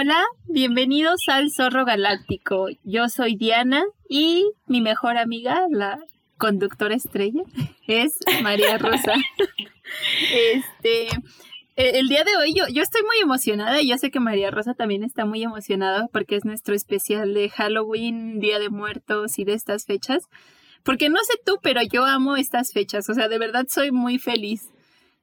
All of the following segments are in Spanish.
Hola, bienvenidos al Zorro Galáctico. Yo soy Diana y mi mejor amiga, la conductora estrella, es María Rosa. este, e, el día de hoy yo, yo estoy muy emocionada y yo sé que María Rosa también está muy emocionada porque es nuestro especial de Halloween, Día de Muertos y de estas fechas. Porque no sé tú, pero yo amo estas fechas, o sea, de verdad soy muy feliz.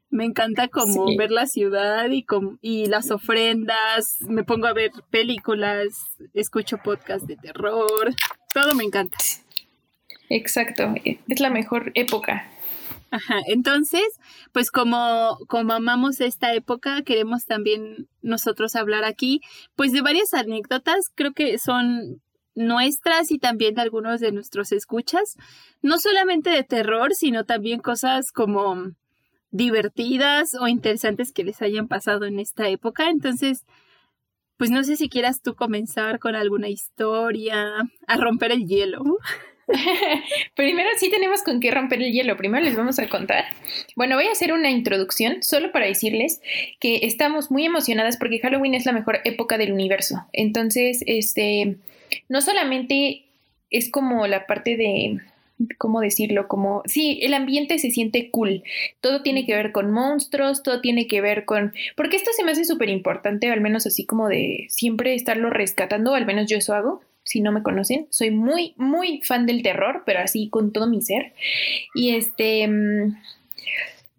Me encanta como ver la ciudad y, y las ofrendas, me pongo a ver películas, escucho podcasts de terror, todo me encanta. Exacto, es la mejor época. Ajá, entonces, pues como, como amamos esta época, queremos también nosotros hablar aquí, pues de varias anécdotas, creo que son nuestras y también de algunos de nuestros escuchas, no solamente de terror, sino también cosas como divertidas o interesantes que les hayan pasado en esta época. Entonces, pues no sé si quieras tú comenzar con alguna historia, a romper el hielo. Primero sí tenemos con qué romper el hielo. Primero les vamos a contar. Bueno, voy a hacer una introducción solo para decirles que estamos muy emocionadas porque Halloween es la mejor época del universo. Entonces, este, no solamente es como la parte de ¿cómo decirlo? Como, sí, el ambiente se siente cool. Todo tiene que ver con monstruos, todo tiene que ver con... Porque esto se me hace súper importante, al menos así como de siempre estarlo rescatando, al menos yo eso hago. Si no me conocen, soy muy, muy fan del terror, pero así con todo mi ser. Y este, mm,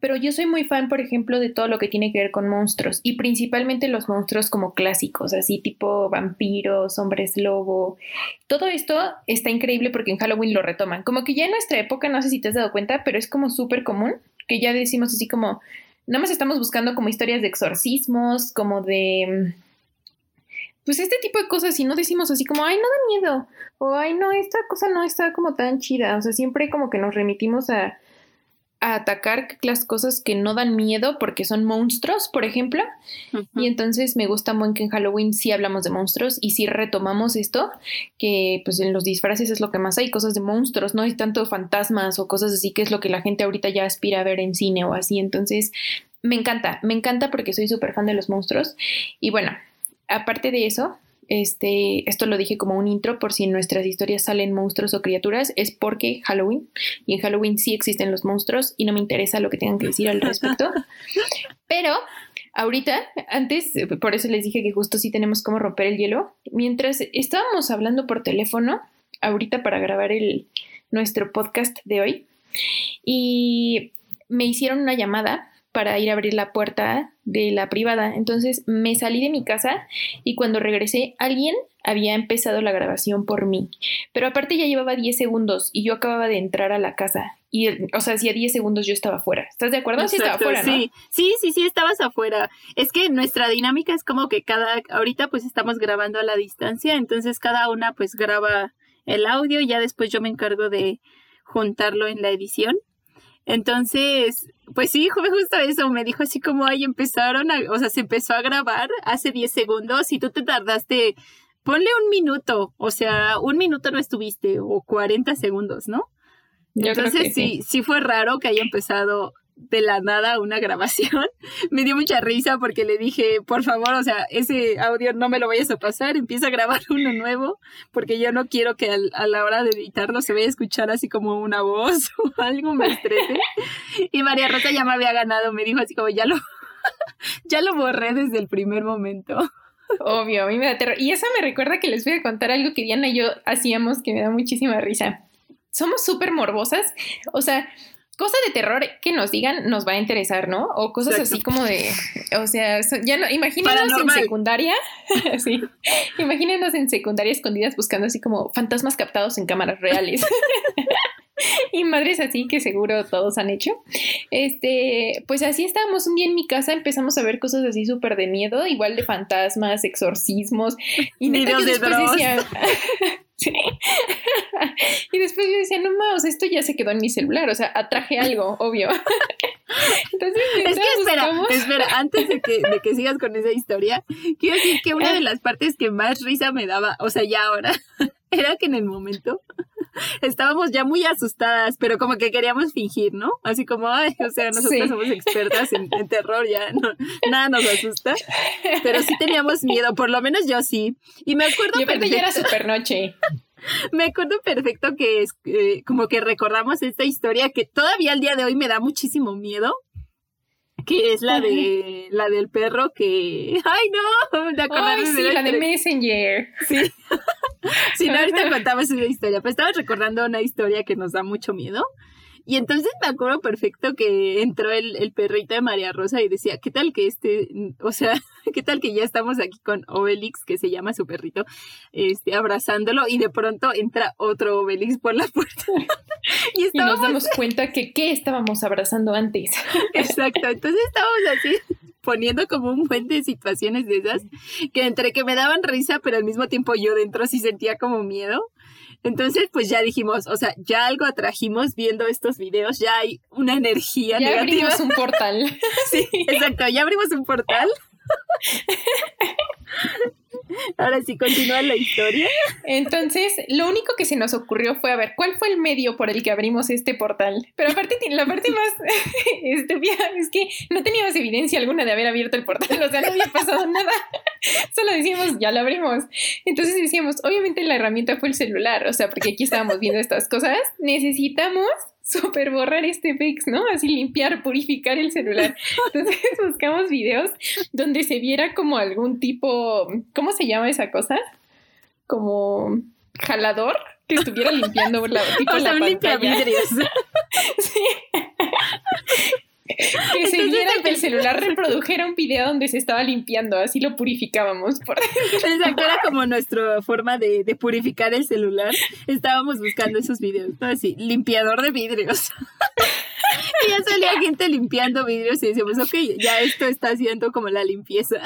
pero yo soy muy fan, por ejemplo, de todo lo que tiene que ver con monstruos y principalmente los monstruos como clásicos, así tipo vampiros, hombres lobo. Todo esto está increíble porque en Halloween lo retoman. Como que ya en nuestra época, no sé si te has dado cuenta, pero es como súper común que ya decimos así como, nada más estamos buscando como historias de exorcismos, como de... Pues este tipo de cosas y no decimos así como, ay, no da miedo, o ay, no, esta cosa no está como tan chida, o sea, siempre como que nos remitimos a a atacar las cosas que no dan miedo porque son monstruos, por ejemplo. Y entonces me gusta muy que en Halloween sí hablamos de monstruos y sí retomamos esto, que pues en los disfraces es lo que más hay, cosas de monstruos, no hay tanto fantasmas o cosas así que es lo que la gente ahorita ya aspira a ver en cine o así. Entonces me encanta, me encanta porque soy súper fan de los monstruos. Y bueno, aparte de eso, este, esto lo dije como un intro por si en nuestras historias salen monstruos o criaturas, es porque Halloween, y en Halloween sí existen los monstruos y no me interesa lo que tengan que decir al respecto. Pero ahorita, antes, por eso les dije que justo sí tenemos como romper el hielo, mientras estábamos hablando por teléfono, ahorita para grabar el, nuestro podcast de hoy, y me hicieron una llamada para ir a abrir la puerta de la privada. Entonces me salí de mi casa y cuando regresé alguien había empezado la grabación por mí. Pero aparte ya llevaba 10 segundos y yo acababa de entrar a la casa. Y, o sea, hacía 10 segundos yo estaba afuera. ¿Estás de acuerdo? sí, estaba afuera, sí. Sí, sí, sí, estabas afuera. Es que nuestra dinámica es como que cada, ahorita pues estamos grabando a la distancia, entonces cada una pues graba el audio y ya después yo me encargo de juntarlo en la edición. Entonces, pues sí, fue justo eso, me dijo así como, ay, empezaron a, o sea, se empezó a grabar hace 10 segundos y tú te tardaste, ponle un minuto, o sea, un minuto no estuviste, o 40 segundos, ¿no? Entonces sí, sí fue raro que haya empezado de la nada una grabación. me dio mucha risa porque le dije, por favor, o sea, ese audio no me lo vayas a pasar, empieza a grabar uno nuevo, porque yo no quiero que a la hora de editarlo se vaya a escuchar así como una voz o algo me estrese. Y María Rosa ya me había ganado, me dijo así como, ya lo, ya lo borré desde el primer momento. Obvio, a mí me da terror. Y eso me recuerda que les voy a contar algo que Diana y yo hacíamos que me da muchísima risa. Somos súper morbosas. O sea, cosa de terror que nos digan nos va a interesar, ¿no? O cosas así como de, o sea, ya no, imagínenos en secundaria, sí, imagínenos en secundaria escondidas buscando así como fantasmas captados en cámaras reales. y madres así que seguro todos han hecho. Este, pues así estábamos un día en mi casa, empezamos a ver cosas así súper de miedo, igual de fantasmas, exorcismos. Y de después decía, y después yo decía, no más, esto ya se quedó en mi celular, o sea, atraje algo, obvio. Entonces, es que espera, espera, antes de que, de que sigas con esa historia, quiero decir que una de las partes que más risa me daba, o sea, ya ahora, era que en el momento estábamos ya muy asustadas, pero como que queríamos fingir, ¿no? Así como, ay, o sea, nosotros somos expertas en, terror, ya no, nada nos asusta. Pero sí teníamos miedo, por lo menos yo sí. Y me acuerdo. Y ya era super noche. Me acuerdo perfecto que es eh, como que recordamos esta historia que todavía al día de hoy me da muchísimo miedo que es la de la del perro que ay no de Ay, sí, la, de Messenger. Sí. Sí no ahorita contamos una historia pero estaba recordando una historia que nos da mucho miedo y entonces me acuerdo perfecto que entró el, el, perrito de María Rosa y decía, ¿qué tal que este, o sea, qué tal que ya estamos aquí con Obelix, que se llama su perrito, este, abrazándolo y de pronto entra otro Obelix por la puerta. y, y, nos damos cuenta que qué estábamos abrazando antes. Exacto, entonces estábamos así poniendo como un buen de situaciones de esas que entre que me daban risa, pero al mismo tiempo yo dentro sí sentía como miedo. Entonces, pues ya dijimos, o sea, ya algo atrajimos viendo estos videos, ya hay una energía ya abrimos un portal. sí, exacto, ya abrimos un portal. Ahora sí, continúa la historia. Entonces, lo único que se nos ocurrió fue a ver cuál fue el medio por el que abrimos este portal. Pero aparte, la parte más estúpida es que no teníamos evidencia alguna de haber abierto el portal, o sea, no había pasado nada. Solo decíamos, ya lo abrimos. Entonces decíamos, obviamente la herramienta fue el celular, o sea, porque aquí estábamos viendo estas cosas, necesitamos súper borrar este fix, ¿no? Así limpiar, purificar el celular. Entonces buscamos videos donde se viera como algún tipo, ¿cómo se llama esa cosa? Como jalador que estuviera limpiando la, tipo o sea, la pantalla. sí que se viera que el celular reprodujera un video donde se estaba limpiando, así lo purificábamos. Por... Exacto, era como nuestra forma de, purificar el celular. Estábamos buscando esos videos, ¿no? Así, limpiador de vidrios. y ya salía gente limpiando vidrios y decíamos, ok, ya esto está haciendo como la limpieza.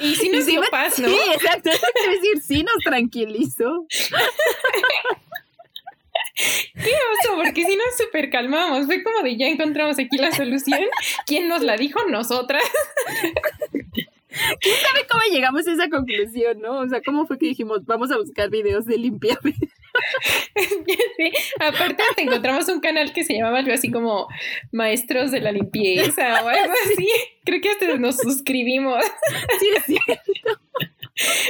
Y si nos dio paz, ¿no? Sí, exacto. Es decir, sí nos tranquilizó. Qué oso, porque si nos super calmamos. Fue como de ya encontramos aquí la solución. ¿Quién nos la dijo? Nosotras. ¿Quién sabe cómo llegamos a esa conclusión, no? O sea, ¿cómo fue que dijimos, vamos a buscar videos de limpiar? sí. Aparte, te encontramos un canal que se llamaba algo así como Maestros de la Limpieza o algo así. Creo que hasta nos suscribimos. Sí, es cierto.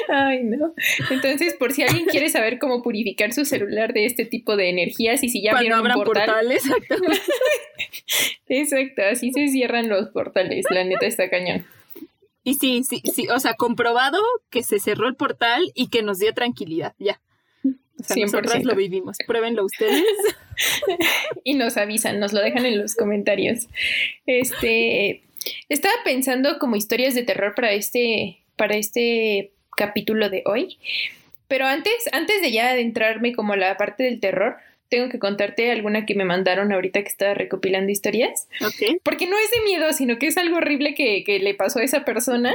Ay, no. Entonces, por si alguien quiere saber cómo purificar su celular de este tipo de energías y si ya abrieron un portal. portales, Exacto, así se cierran los portales. La neta está cañón. Y sí, sí, sí, o sea, comprobado que se cerró el portal y que nos dio tranquilidad, ya. O sea, nosotras lo vivimos. Pruébenlo ustedes. y nos avisan, nos lo dejan en los comentarios. Este, estaba pensando como historias de terror para este, para este capítulo de hoy. Pero antes, antes de ya adentrarme como a la parte del terror, tengo que contarte alguna que me mandaron ahorita que estaba recopilando historias. Porque no es de miedo, sino que es algo horrible que, le pasó a esa persona.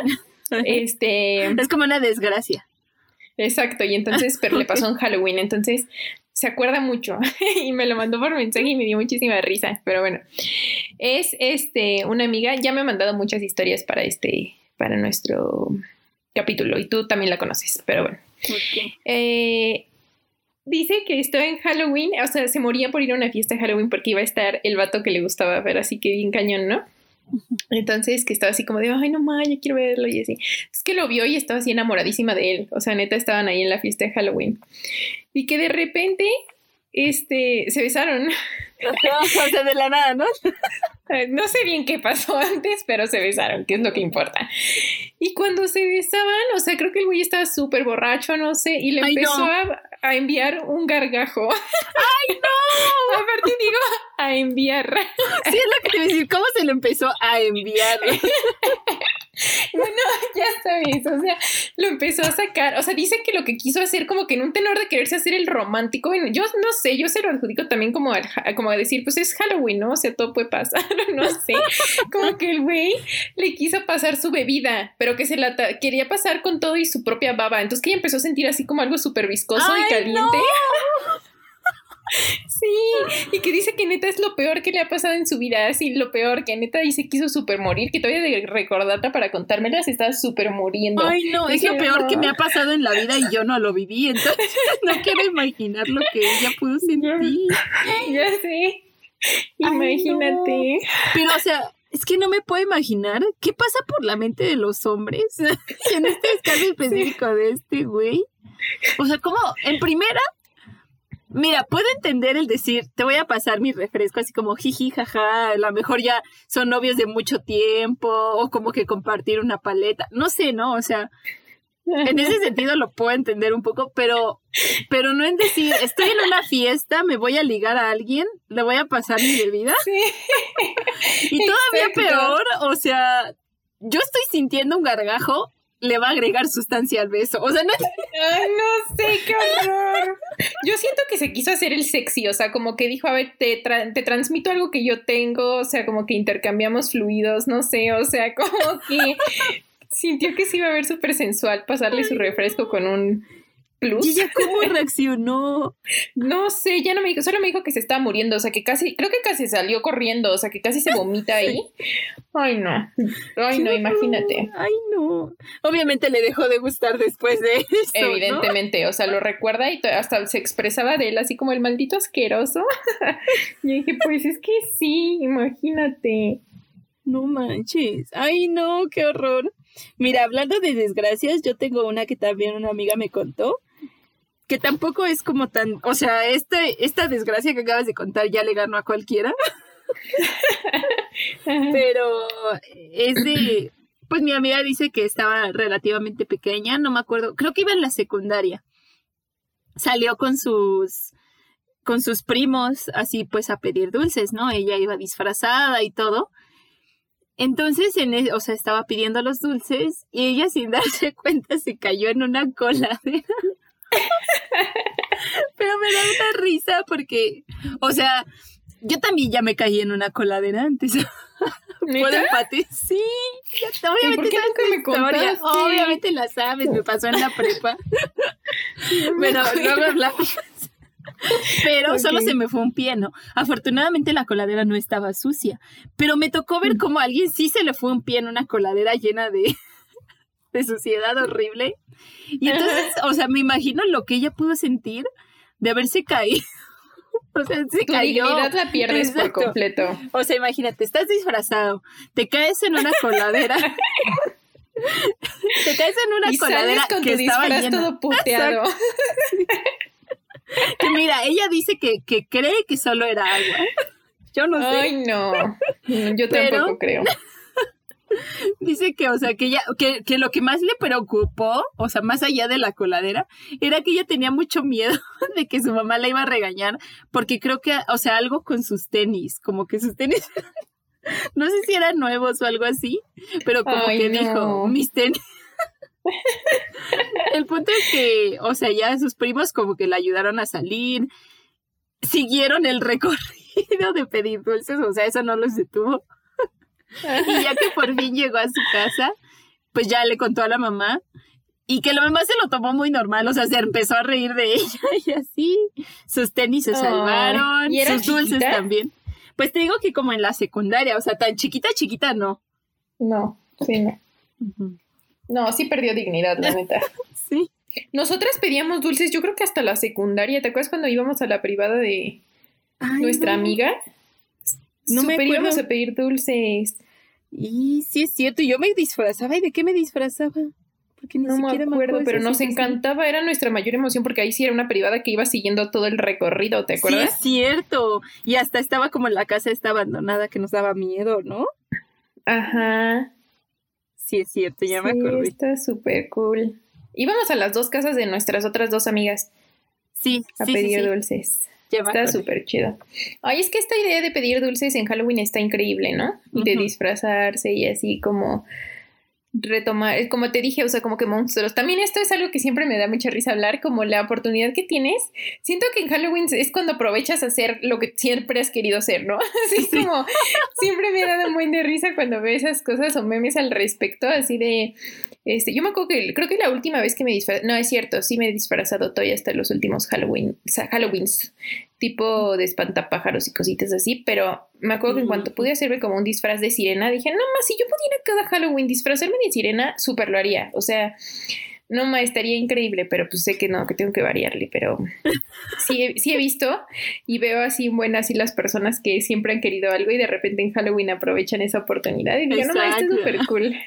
este. Es como una desgracia. Exacto, y entonces, pero le pasó en Halloween, entonces se acuerda mucho y me lo mandó por mensaje y me dio muchísima risa, pero bueno, es este una amiga, ya me ha mandado muchas historias para este, para nuestro capítulo y tú también la conoces, pero bueno. Eh, dice que estaba en Halloween, o sea, se moría por ir a una fiesta de Halloween porque iba a estar el vato que le gustaba ver, así que bien cañón, ¿no? Entonces, que estaba así como de, ay, no más, ya quiero verlo y así. Es que lo vio y estaba así enamoradísima de él. O sea, neta, estaban ahí en la fiesta de Halloween. Y que de repente, este, se besaron. o sea, de la nada, ¿no? No sé bien qué pasó antes, pero se besaron, que es lo que importa. Y cuando se besaban, o sea, creo que el güey estaba súper borracho, no sé, y le empezó a, enviar un gargajo. ¡Ay, no! Aparte digo, a enviar. Sí, es lo que te iba a decir, ¿cómo se lo empezó a enviar? Bueno, ya sabes, o sea, lo empezó a sacar, o sea, dice que lo que quiso hacer como que en un tenor de quererse hacer el romántico, yo no sé, yo se lo adjudico también como, como a decir, pues es Halloween, ¿no? O sea, todo puede pasar, no sé, como que el güey le quiso pasar su bebida, pero que se la quería pasar con todo y su propia baba, entonces que ella empezó a sentir así como algo súper viscoso y caliente. Sí, y que dice que neta es lo peor que le ha pasado en su vida, así lo peor, que neta dice quiso super morir, que todavía de recordarla para contármelas estaba súper muriendo. Ay, no, es lo peor que me ha pasado en la vida y yo no lo viví, entonces no quiero imaginar lo que ella pudo sentir. Ya sé. Imagínate. Pero, o sea, es que no me puedo imaginar qué pasa por la mente de los hombres en este caso específico de este güey. O sea, como en primera, mira, puedo entender el decir, te voy a pasar mi refresco, así como jiji, jaja, a lo mejor ya son novios de mucho tiempo, o como que compartir una paleta, no sé, ¿no? O sea, en ese sentido lo puedo entender un poco, pero, pero no en decir, estoy en una fiesta, me voy a ligar a alguien, le voy a pasar mi bebida. Y todavía peor, o sea, yo estoy sintiendo un gargajo, le va a agregar sustancia al beso. O sea, no. Ay, no sé, qué horror. Yo siento que se quiso hacer el sexy, o sea, como que dijo, a ver, te, te transmito algo que yo tengo, o sea, como que intercambiamos fluidos, no sé, o sea, como que sintió que se iba a ver súper sensual pasarle su refresco con un plus. ¿Y ella cómo reaccionó? No sé, ya no me dijo, solo me dijo que se estaba muriendo, o sea, que casi, creo que casi salió corriendo, o sea, que casi se vomita ahí. Ay, no. Ay, no, imagínate. Ay, no. Obviamente le dejó de gustar después de eso. Evidentemente, o sea, lo recuerda y hasta se expresaba de él así como el maldito asqueroso. y dije, pues es que sí, imagínate. No manches. Ay, no, qué horror. Mira, hablando de desgracias, yo tengo una que también una amiga me contó, que tampoco es como tan, o sea, este, esta desgracia que acabas de contar ya le ganó a cualquiera. Pero es de, pues mi amiga dice que estaba relativamente pequeña, no me acuerdo, creo que iba en la secundaria. Salió con sus con sus primos así pues a pedir dulces, ¿no? Ella iba disfrazada y todo. Entonces, en e, o sea, estaba pidiendo los dulces y ella sin darse cuenta se cayó en una coladera. Pero me da una risa porque, o sea, yo también ya me caí en una coladera antes. ¿Puedo empate? Sí, obviamente ¿Por me Obviamente la sabes, me pasó en la prepa. Pero luego hablamos. Pero solo se me fue un pie, ¿no? Afortunadamente la coladera no estaba sucia, pero me tocó ver como a alguien sí se le fue un pie en una coladera llena de, de suciedad horrible. Y entonces, o sea, me imagino lo que ella pudo sentir de haberse caído. O sea, se tu dignidad la pierdes por completo. O sea, imagínate, estás disfrazado, te caes en una coladera. te caes en una coladera con que tu estaba llena. todo puteado. que mira, ella dice que, que, cree que solo era agua. Yo no sé. Ay, no. Yo tampoco creo. Dice que, o sea, que ella, que, que lo que más le preocupó, o sea, más allá de la coladera, era que ella tenía mucho miedo de que su mamá la iba a regañar, porque creo que, o sea, algo con sus tenis, como que sus tenis, no sé si eran nuevos o algo así, pero como que dijo, mis tenis el punto es que, o sea, ya sus primos como que la ayudaron a salir, siguieron el recorrido de pedir dulces, o sea, eso no los detuvo. y ya que por fin llegó a su casa, pues ya le contó a la mamá y que la mamá se lo tomó muy normal, o sea, se empezó a reír de ella y así. Sus tenis se salvaron, sus dulces también. Pues te digo que como en la secundaria, o sea, tan chiquita, chiquita no. No, sí, no. No, sí perdió dignidad, la neta. sí. Nosotras pedíamos dulces, yo creo que hasta la secundaria. ¿Te acuerdas cuando íbamos a la privada de nuestra amiga? No Super me íbamos a pedir dulces. Y sí es cierto, yo me disfrazaba. ¿Y de qué me disfrazaba? Porque ni no siquiera me acuerdo, pero nos encantaba, era nuestra mayor emoción porque ahí sí era una privada que iba siguiendo todo el recorrido, ¿te acuerdas? Sí, es cierto. Y hasta estaba como en la casa esta abandonada que nos daba miedo, ¿no? Ajá. Sí, es cierto, ya me acordé. Está súper cool. Íbamos a las dos casas de nuestras otras dos amigas. Sí, a sí, pedir dulces. Está súper chido. Ay, es que esta idea de pedir dulces en Halloween está increíble, ¿no? De disfrazarse y así como retomar, como te dije, o sea, como que monstruos. También esto es algo que siempre me da mucha risa hablar, como la oportunidad que tienes. Siento que en Halloween es cuando aprovechas a hacer lo que siempre has querido hacer, ¿no? Así como siempre me ha dado muy de risa cuando veo esas cosas o memes al respecto, así de Este, yo me acuerdo que creo que la última vez que me disfrazé, no es cierto, sí me he disfrazado todavía hasta los últimos Halloween, Halloweens, tipo de espantapájaros y cositas así, pero me acuerdo que en cuanto pude hacerme como un disfraz de sirena, dije, no más, si yo pudiera cada Halloween disfrazarme de sirena, súper lo haría, o sea, no, ma, estaría increíble, pero pues sé que no, que tengo que variarle, pero sí, sí he visto y veo así buenas así las personas que siempre han querido algo y de repente en Halloween aprovechan esa oportunidad y digo, no, ma, esto es súper cool.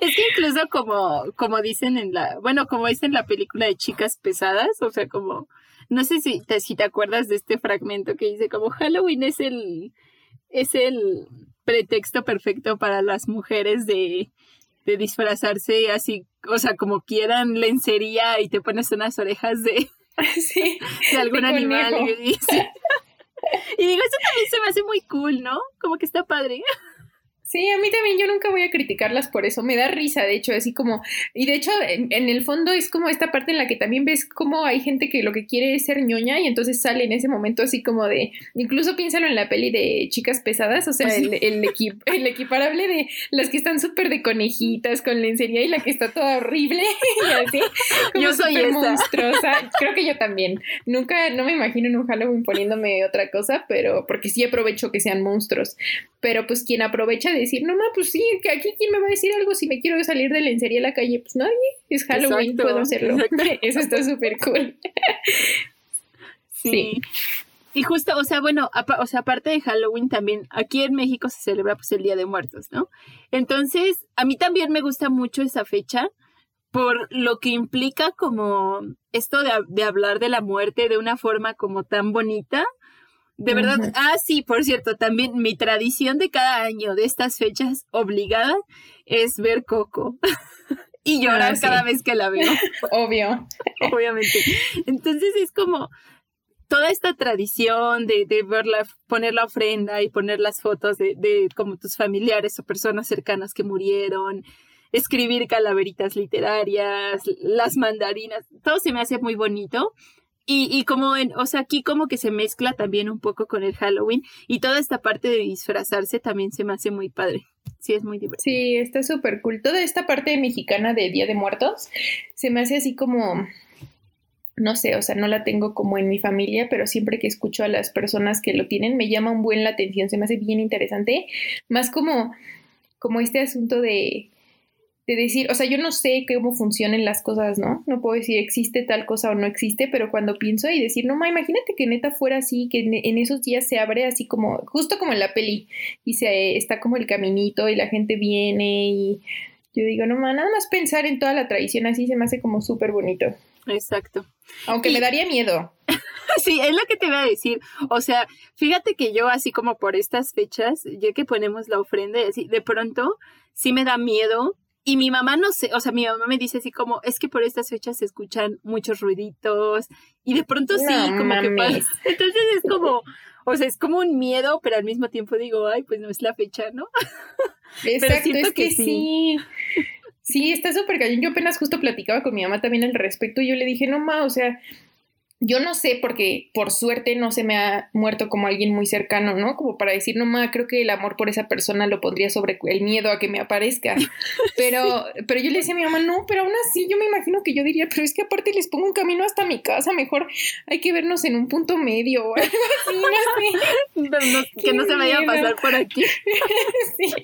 Es que incluso como, como dicen en la, bueno, como dicen en la película de Chicas Pesadas, o sea, como, no sé si te, si te acuerdas de este fragmento que dice como Halloween es el, es el pretexto perfecto para las mujeres de de disfrazarse así, o sea, como quieran lencería y te pones unas orejas de, sí, de algún animal. Y, y digo, eso también se me hace muy cool, ¿no? Como que está padre. Sí, a mí también yo nunca voy a criticarlas por eso. Me da risa, de hecho, así como, y de hecho, en, el fondo es como esta parte en la que también ves cómo hay gente que lo que quiere es ser ñoña y entonces sale en ese momento así como de, incluso piénsalo en la peli de chicas pesadas, o sea, el, el, el equiparable de las que están súper de conejitas con lencería y la que está toda horrible y así, como yo soy monstruosa. Creo que yo también. Nunca, no me imagino en un Halloween poniéndome otra cosa, pero porque sí aprovecho que sean monstruos. Pero pues quien aprovecha de decir, no, ma, pues sí, que aquí quién me va a decir algo si me quiero salir de lencería a la calle, pues nadie, es Halloween, puedo hacerlo. Eso está súper cool. sí. Y justo, o sea, bueno, o sea, aparte de Halloween también, aquí en México se celebra pues el Día de Muertos, ¿no? Entonces, a mí también me gusta mucho esa fecha por lo que implica como esto de, de hablar de la muerte de una forma como tan bonita de verdad, ah, sí, por cierto, también mi tradición de cada año de estas fechas obligada es ver Coco y llorar ah, cada vez que la veo. Obvio. Obviamente. Entonces es como toda esta tradición de, de verla, poner la ofrenda y poner las fotos de, de como tus familiares o personas cercanas que murieron, escribir calaveritas literarias, las mandarinas, todo se me hace muy bonito. Y, y como en, o sea, aquí como que se mezcla también un poco con el Halloween y toda esta parte de disfrazarse también se me hace muy padre. Sí, es muy divertido. Sí, está súper cool. Toda esta parte mexicana de Día de Muertos se me hace así como, no sé, o sea, no la tengo como en mi familia, pero siempre que escucho a las personas que lo tienen me llama un buen la atención, se me hace bien interesante. Más como, como este asunto de de decir, o sea, yo no sé cómo funcionan las cosas, ¿no? No puedo decir existe tal cosa o no existe, pero cuando pienso y decir, no, ma, imagínate que neta fuera así, que en, esos días se abre así como, justo como en la peli, y se está como el caminito y la gente viene y yo digo, no, ma, nada más pensar en toda la tradición así se me hace como súper bonito. Exacto. Aunque me daría miedo. sí, es lo que te voy a decir. O sea, fíjate que yo así como por estas fechas, ya que ponemos la ofrenda, así, de pronto sí me da miedo y mi mamá no sé, o sea, mi mamá me dice así como, es que por estas fechas se escuchan muchos ruiditos y de pronto sí, como que pasa. Entonces es como, o sea, es como un miedo, pero al mismo tiempo digo, ay, pues no es la fecha, ¿no? Exacto, es que, sí. sí. está súper cañón. Yo apenas justo platicaba con mi mamá también al respecto y yo le dije, no, ma, o sea, yo no sé porque por suerte no se me ha muerto como alguien muy cercano, ¿no? Como para decir, no ma, creo que el amor por esa persona lo pondría sobre el miedo a que me aparezca. Pero, pero yo le decía a mi mamá, no, pero aún así yo me imagino que yo diría, pero es que aparte les pongo un camino hasta mi casa, mejor hay que vernos en un punto medio o algo así, que no se vaya a pasar por aquí. sí.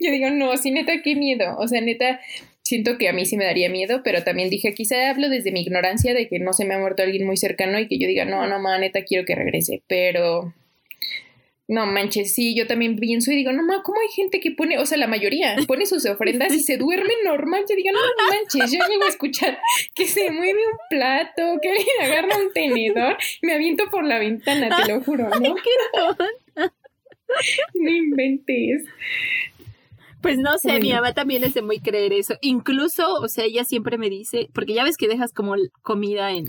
Yo digo, no, sí, neta, qué miedo. O sea, neta, siento que a mí sí me daría miedo, pero también dije, quizá hablo desde mi ignorancia de que no se me ha muerto alguien muy cercano y que yo diga, no, no, ma, neta, quiero que regrese, pero... No manches, sí, yo también pienso y digo, no ma, ¿cómo hay gente que pone, o sea, la mayoría pone sus ofrendas y se duerme normal? Yo digo, no, manches, yo llego a escuchar que se mueve un plato, que alguien agarra un tenedor, me aviento por la ventana, te lo juro, ¿no? qué no inventes. Pues no sé, mi mamá también es de muy creer eso. Incluso, o sea, ella siempre me dice, porque ya ves que dejas como comida en,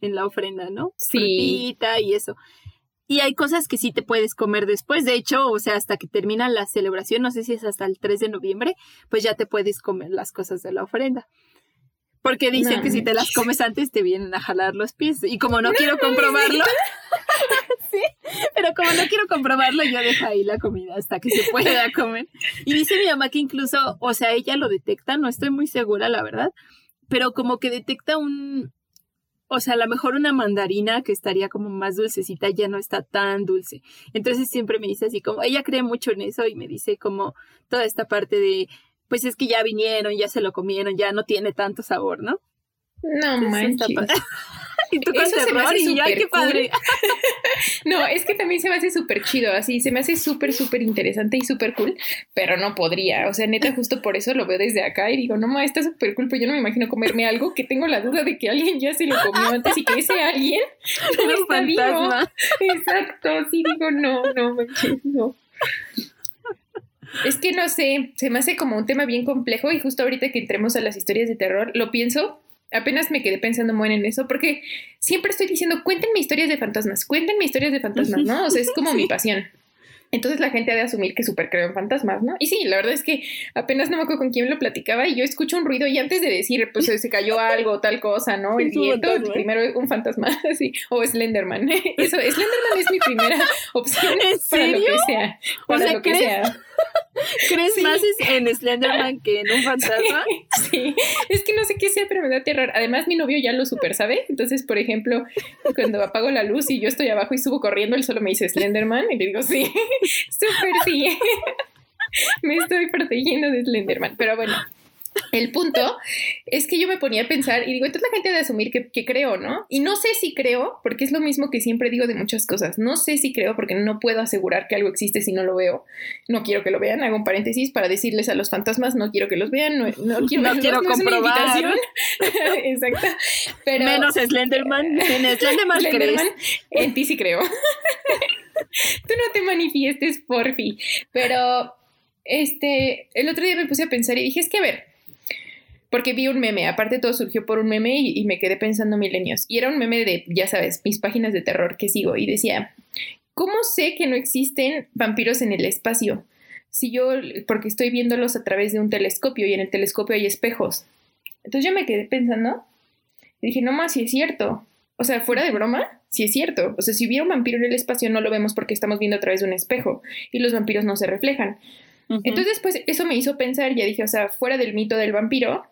en la ofrenda, ¿no? Sí. Frutita y eso. Y hay cosas que sí te puedes comer después. De hecho, o sea, hasta que termina la celebración, no sé si es hasta el 3 de noviembre, pues ya te puedes comer las cosas de la ofrenda. Porque dicen que si te las comes antes te vienen a jalar los pies. Y como no quiero comprobarlo, sí, Pero como no quiero comprobarlo, yo dejo ahí la comida hasta que se pueda comer. Y dice mi mamá que incluso, o sea, ella lo detecta, no estoy muy segura, la verdad, pero como que detecta un, o sea, a lo mejor una mandarina que estaría como más dulcecita ya no está tan dulce. Entonces siempre me dice así como, ella cree mucho en eso y me dice como toda esta parte de, pues es que ya vinieron, ya se lo comieron, ya no tiene tanto sabor, ¿no? No manches. y tú con terror y yo, qué padre. no, es que también se me hace súper chido, así, se me hace súper, súper interesante y súper cool, pero no podría, o sea, neta, justo por eso lo veo desde acá y digo, no, ma, está súper cool, pero yo no me imagino comerme algo que tengo la duda de que alguien ya se lo comió antes y que ese alguien no está fantasma. vivo. Exacto, sí, digo, no, no, no. Es que no sé, se me hace como un tema bien complejo y justo ahorita que entremos a las historias de terror, lo pienso apenas me quedé pensando muy en eso, porque siempre estoy diciendo, cuéntenme historias de fantasmas, cuéntenme historias de fantasmas, ¿no? O sea, es como mi pasión. Entonces la gente ha de asumir que súper creo en fantasmas, ¿no? Y sí, la verdad es que apenas no me acuerdo con quién lo platicaba y yo escucho un ruido y antes de decir, pues se cayó algo, tal cosa, ¿no? El viento, primero un fantasma, así, o Slenderman. Eso, Slenderman es mi primera opción para lo que sea. Para lo que sea. ¿Crees más en Slenderman que en un fantasma? Sí, es que no sé qué sea, pero me da terror. Además, mi novio ya lo super sabe. Entonces, por ejemplo, cuando apago la luz y yo estoy abajo y subo corriendo, él solo me dice Slenderman y le digo, sí, súper sí. me estoy protegiendo de Slenderman. Pero bueno, el punto es que yo me ponía a pensar y digo, entonces la gente debe asumir que, creo, ¿no? Y no sé si creo, porque es lo mismo que siempre digo de muchas cosas. No sé si creo porque no puedo asegurar que algo existe si no lo veo. No quiero que lo vean. Hago un paréntesis para decirles a los fantasmas, no quiero que los vean, no, quiero, no quiero comprobar. Exacto. Pero, Menos Slenderman. En Slenderman, Slenderman En ti sí creo. Tú no te manifiestes, porfi. Pero este, el otro día me puse a pensar y dije, es que a ver, porque vi un meme, aparte todo surgió por un meme y, me quedé pensando milenios. Y era un meme de, ya sabes, mis páginas de terror que sigo y decía, ¿cómo sé que no existen vampiros en el espacio? Si yo, porque estoy viéndolos a través de un telescopio y en el telescopio hay espejos. Entonces yo me quedé pensando y dije, no más, si es cierto. O sea, fuera de broma, si es cierto. O sea, si hubiera un vampiro en el espacio no lo vemos porque estamos viendo a través de un espejo y los vampiros no se reflejan. Entonces, pues eso me hizo pensar, ya dije, o sea, fuera del mito del vampiro,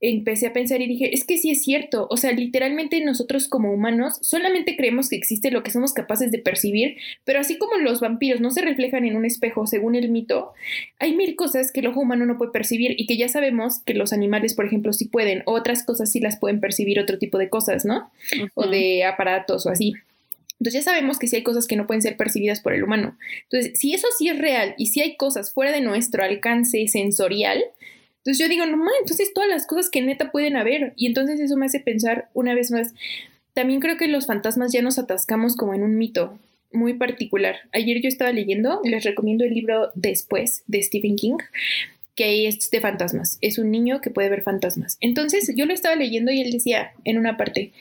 empecé a pensar y dije, es que sí es cierto, o sea, literalmente nosotros como humanos solamente creemos que existe lo que somos capaces de percibir, pero así como los vampiros no se reflejan en un espejo según el mito, hay mil cosas que el ojo humano no puede percibir y que ya sabemos que los animales, por ejemplo, sí pueden, otras cosas sí las pueden percibir, otro tipo de cosas, ¿no? O de aparatos o así. Entonces ya sabemos que sí hay cosas que no pueden ser percibidas por el humano. Entonces, si eso sí es real y si hay cosas fuera de nuestro alcance sensorial, entonces yo digo, no mames, entonces todas las cosas que neta pueden haber. Y entonces eso me hace pensar una vez más, también creo que los fantasmas ya nos atascamos como en un mito muy particular. Ayer yo estaba leyendo, les recomiendo el libro Después de Stephen King, que es de fantasmas. Es un niño que puede ver fantasmas. Entonces yo lo estaba leyendo y él decía en una parte,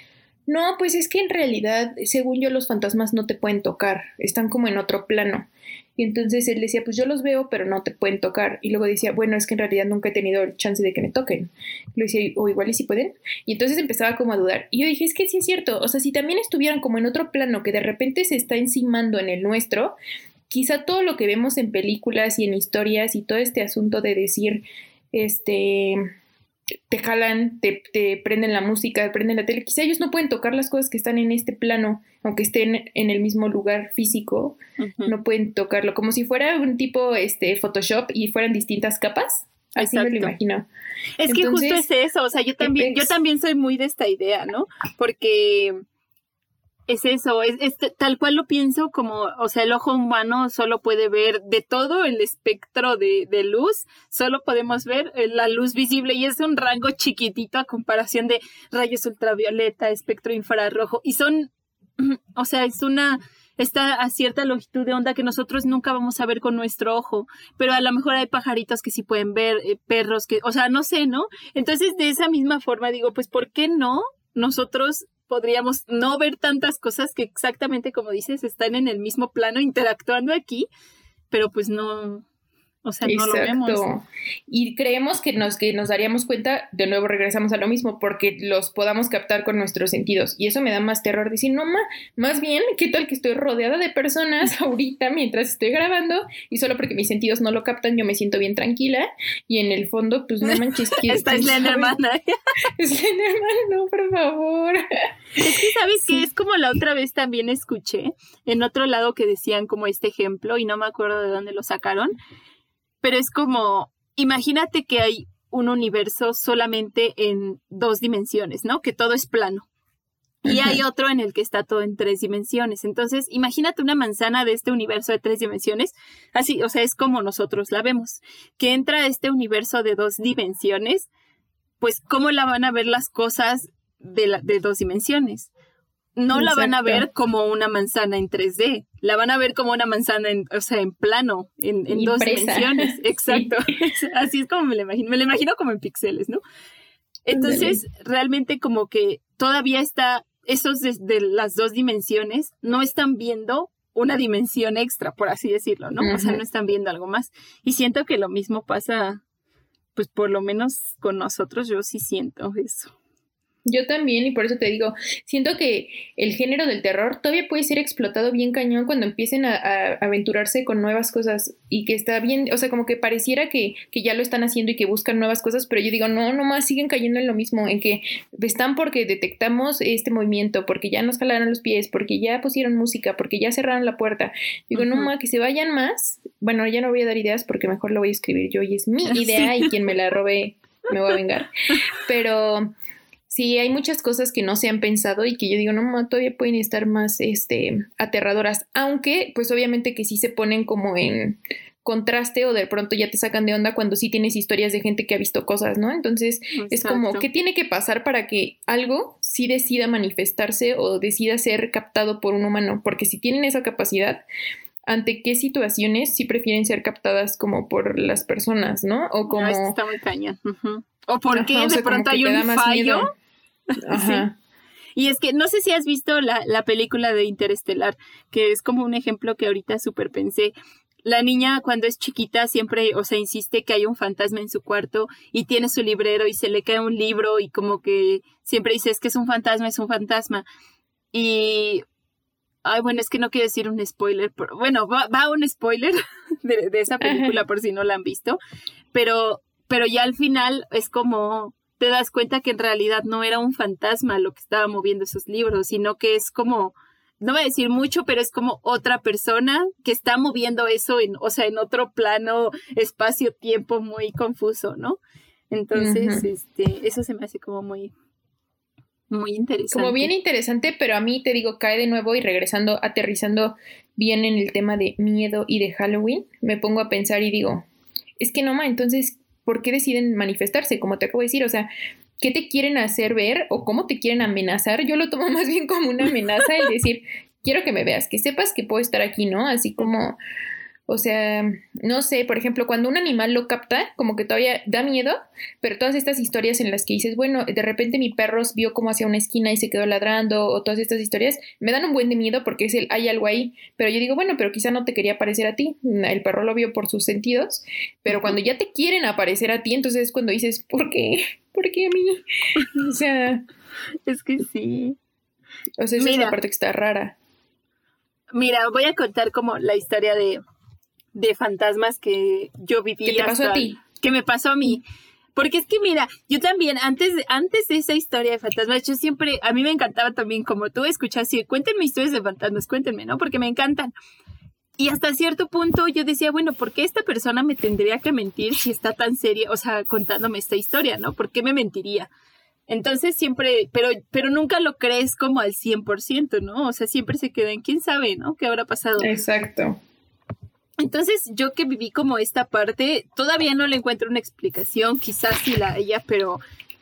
no, pues es que en realidad, según yo, los fantasmas no te pueden tocar, están como en otro plano. Y entonces él decía, pues yo los veo, pero no te pueden tocar. Y luego decía, bueno, es que en realidad nunca he tenido el chance de que me toquen. Lo decía, o igual y si pueden. Y entonces empezaba como a dudar. Y yo dije, es que sí es cierto. O sea, si también estuvieran como en otro plano que de repente se está encimando en el nuestro, quizá todo lo que vemos en películas y en historias y todo este asunto de decir, este te jalan, te, prenden la música, prenden la tele. Quizá ellos no pueden tocar las cosas que están en este plano, aunque estén en el mismo lugar físico, no pueden tocarlo, como si fuera un tipo este Photoshop y fueran distintas capas. Así me lo imagino. Es que justo es eso, o sea, yo también, yo también soy muy de esta idea, ¿no? Porque es eso, es, tal cual lo pienso como, o sea, el ojo humano solo puede ver de todo el espectro de, de, luz, solo podemos ver eh, la luz visible y es un rango chiquitito a comparación de rayos ultravioleta, espectro infrarrojo y son, o sea, es una, está a cierta longitud de onda que nosotros nunca vamos a ver con nuestro ojo, pero a lo mejor hay pajaritos que sí pueden ver, eh, perros que, o sea, no sé, ¿no? Entonces, de esa misma forma digo, pues, ¿por qué no nosotros podríamos no ver tantas cosas que exactamente como dices están en el mismo plano interactuando aquí, pero pues no, O sea, no lo vemos. Y creemos que nos, que nos daríamos cuenta, de nuevo regresamos a lo mismo, porque los podamos captar con nuestros sentidos. Y eso me da más terror decir, no, ma, más bien, ¿qué tal que estoy rodeada de personas ahorita mientras estoy grabando? Y solo porque mis sentidos no lo captan, yo me siento bien tranquila. Y en el fondo, pues no manches que. Está Slenderman. Slenderman, no, por favor. Es que, ¿sabes que Es como la otra vez también escuché en otro lado que decían como este ejemplo, y no me acuerdo de dónde lo sacaron pero es como, imagínate que hay un universo solamente en dos dimensiones, ¿no? Que todo es plano. Y hay otro en el que está todo en tres dimensiones. Entonces, imagínate una manzana de este universo de tres dimensiones. Así, o sea, es como nosotros la vemos. Que entra a este universo de dos dimensiones, pues, ¿cómo la van a ver las cosas de, la, de dos dimensiones? No la van a ver como una manzana en 3D, la van a ver como una manzana en, o sea, en plano, en, dos dimensiones. Exacto. Así es como me la imagino. Me la imagino como en píxeles, ¿no? Entonces, realmente como que todavía está, esos de, las dos dimensiones no están viendo una dimensión extra, por así decirlo, ¿no? O sea, no están viendo algo más. Y siento que lo mismo pasa, pues por lo menos con nosotros, yo sí siento eso. Yo también, y por eso te digo, siento que el género del terror todavía puede ser explotado bien cañón cuando empiecen a, aventurarse con nuevas cosas y que está bien, o sea, como que pareciera que, que, ya lo están haciendo y que buscan nuevas cosas, pero yo digo, no, nomás siguen cayendo en lo mismo, en que están porque detectamos este movimiento, porque ya nos jalaron los pies, porque ya pusieron música, porque ya cerraron la puerta. Digo, no, más que se vayan más. Bueno, ya no voy a dar ideas porque mejor lo voy a escribir yo y es mi idea y quien me la robe me va a vengar. Pero sí hay muchas cosas que no se han pensado y que yo digo, no, todavía pueden estar más este, aterradoras, aunque pues obviamente que sí se ponen como en contraste o de pronto ya te sacan de onda cuando sí tienes historias de gente que ha visto cosas, ¿no? Entonces es como, ¿qué tiene que pasar para que algo sí decida manifestarse o decida ser captado por un humano? Porque si tienen esa capacidad, ante qué situaciones sí prefieren ser captadas como por las personas, ¿no? O como... está muy caña. O porque de pronto hay un fallo. Ajá. Y es que no sé si has visto la, la, película de Interestelar, que es como un ejemplo que ahorita súper pensé. La niña cuando es chiquita siempre, o sea, insiste que hay un fantasma en su cuarto y tiene su librero y se le cae un libro y como que siempre dice es que es un fantasma, es un fantasma. Y, ay, bueno, es que no quiero decir un spoiler, pero bueno, va, va un spoiler de, de esa película por si no la han visto, pero, pero ya al final es como te das cuenta que en realidad no era un fantasma lo que estaba moviendo esos libros, sino que es como, no voy a decir mucho, pero es como otra persona que está moviendo eso en, o sea, en otro plano, espacio, tiempo muy confuso, ¿no? Entonces, este, eso se me hace como muy, muy interesante. Como bien interesante, pero a mí te digo, cae de nuevo y regresando, aterrizando bien en el tema de miedo y de Halloween, me pongo a pensar y digo, es que no, ma, entonces, por qué deciden manifestarse, como te acabo de decir, o sea, ¿qué te quieren hacer ver o cómo te quieren amenazar? Yo lo tomo más bien como una amenaza el decir, quiero que me veas, que sepas que puedo estar aquí, ¿no? Así como o sea, no sé, por ejemplo, cuando un animal lo capta, como que todavía da miedo, pero todas estas historias en las que dices, bueno, de repente mi perro vio como hacia una esquina y se quedó ladrando, o todas estas historias, me dan un buen de miedo porque es el, hay algo ahí, pero yo digo, bueno, pero quizá no te quería aparecer a ti, el perro lo vio por sus sentidos, pero cuando ya te quieren aparecer a ti, entonces es cuando dices, ¿por qué? ¿Por qué a mí? O sea... es que sí. O sea, esa es la parte que está rara. Mira, voy a contar como la historia de de fantasmas que yo viví. ¿Qué te pasó a ti? Que me pasó a mí. Porque es que mira, yo también, antes de, antes de esa historia de fantasmas, yo siempre, a mí me encantaba también, como tú escuchas, sí, cuéntenme historias de fantasmas, cuéntenme, ¿no? Porque me encantan. Y hasta cierto punto yo decía, bueno, ¿por qué esta persona me tendría que mentir si está tan seria, o sea, contándome esta historia, ¿no? ¿Por qué me mentiría? Entonces siempre, pero, pero nunca lo crees como al 100%, ¿no? O sea, siempre se queda en quién sabe, ¿no? ¿Qué habrá pasado? Exacto. Entonces, yo que viví como esta parte, todavía no le encuentro una explicación, quizás sí la ella, pero,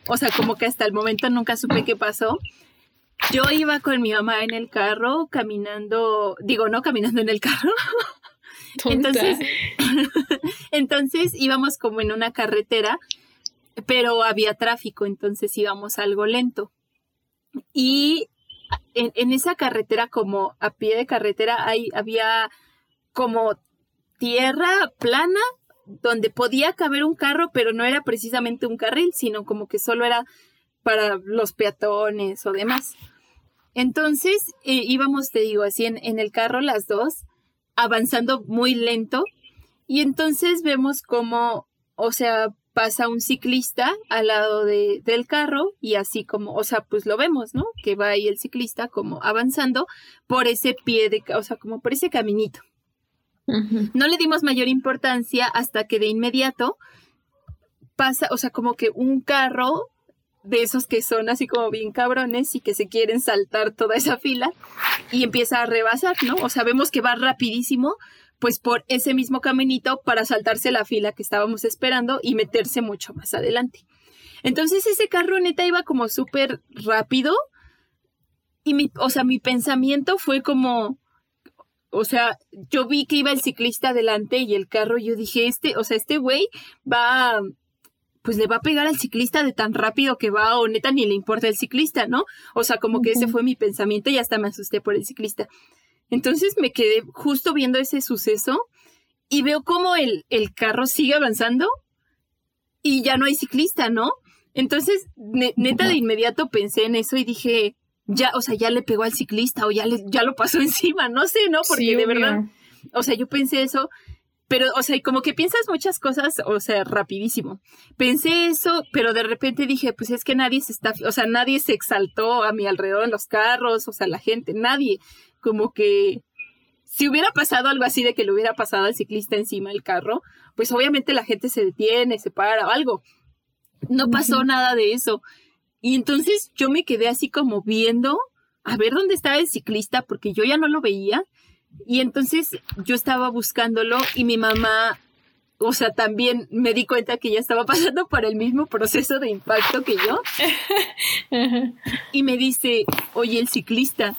o sea, como que hasta el momento nunca supe qué pasó. Yo iba con mi mamá en el carro, caminando, digo, no caminando en el carro. entonces, entonces íbamos como en una carretera, pero había tráfico, entonces íbamos algo lento. Y en, en esa carretera, como a pie de carretera, hay, había como tierra plana donde podía caber un carro, pero no era precisamente un carril, sino como que solo era para los peatones o demás. Entonces eh, íbamos, te digo, así en, en el carro las dos, avanzando muy lento, y entonces vemos como, o sea, pasa un ciclista al lado de, del carro y así como, o sea, pues lo vemos, ¿no? Que va ahí el ciclista como avanzando por ese pie de, o sea, como por ese caminito. No le dimos mayor importancia hasta que de inmediato pasa, o sea, como que un carro de esos que son así como bien cabrones y que se quieren saltar toda esa fila y empieza a rebasar, ¿no? O sea, vemos que va rapidísimo, pues por ese mismo caminito para saltarse la fila que estábamos esperando y meterse mucho más adelante. Entonces ese carro neta iba como súper rápido y mi, o sea, mi pensamiento fue como, o sea, yo vi que iba el ciclista adelante y el carro, yo dije, este, o sea, este güey va, pues le va a pegar al ciclista de tan rápido que va o neta ni le importa el ciclista, ¿no? O sea, como que ese fue mi pensamiento y hasta me asusté por el ciclista. Entonces me quedé justo viendo ese suceso y veo cómo el, el carro sigue avanzando y ya no hay ciclista, ¿no? Entonces, neta de inmediato pensé en eso y dije, ya, o sea, ya le pegó al ciclista o ya, le, ya lo pasó encima, no sé, ¿no? Porque de verdad, o sea, yo pensé eso, pero, o sea, como que piensas muchas cosas, o sea, rapidísimo. Pensé eso, pero de repente dije, pues es que nadie se está, o sea, nadie se exaltó a mi alrededor en los carros, o sea, la gente, nadie como que si hubiera pasado algo así de que le hubiera pasado al ciclista encima del carro, pues obviamente la gente se detiene, se para o algo. No pasó nada de eso. Y entonces yo me quedé así como viendo a ver dónde estaba el ciclista porque yo ya no lo veía. Y entonces yo estaba buscándolo y mi mamá, o sea, también me di cuenta que ya estaba pasando por el mismo proceso de impacto que yo. y me dice, oye, el ciclista,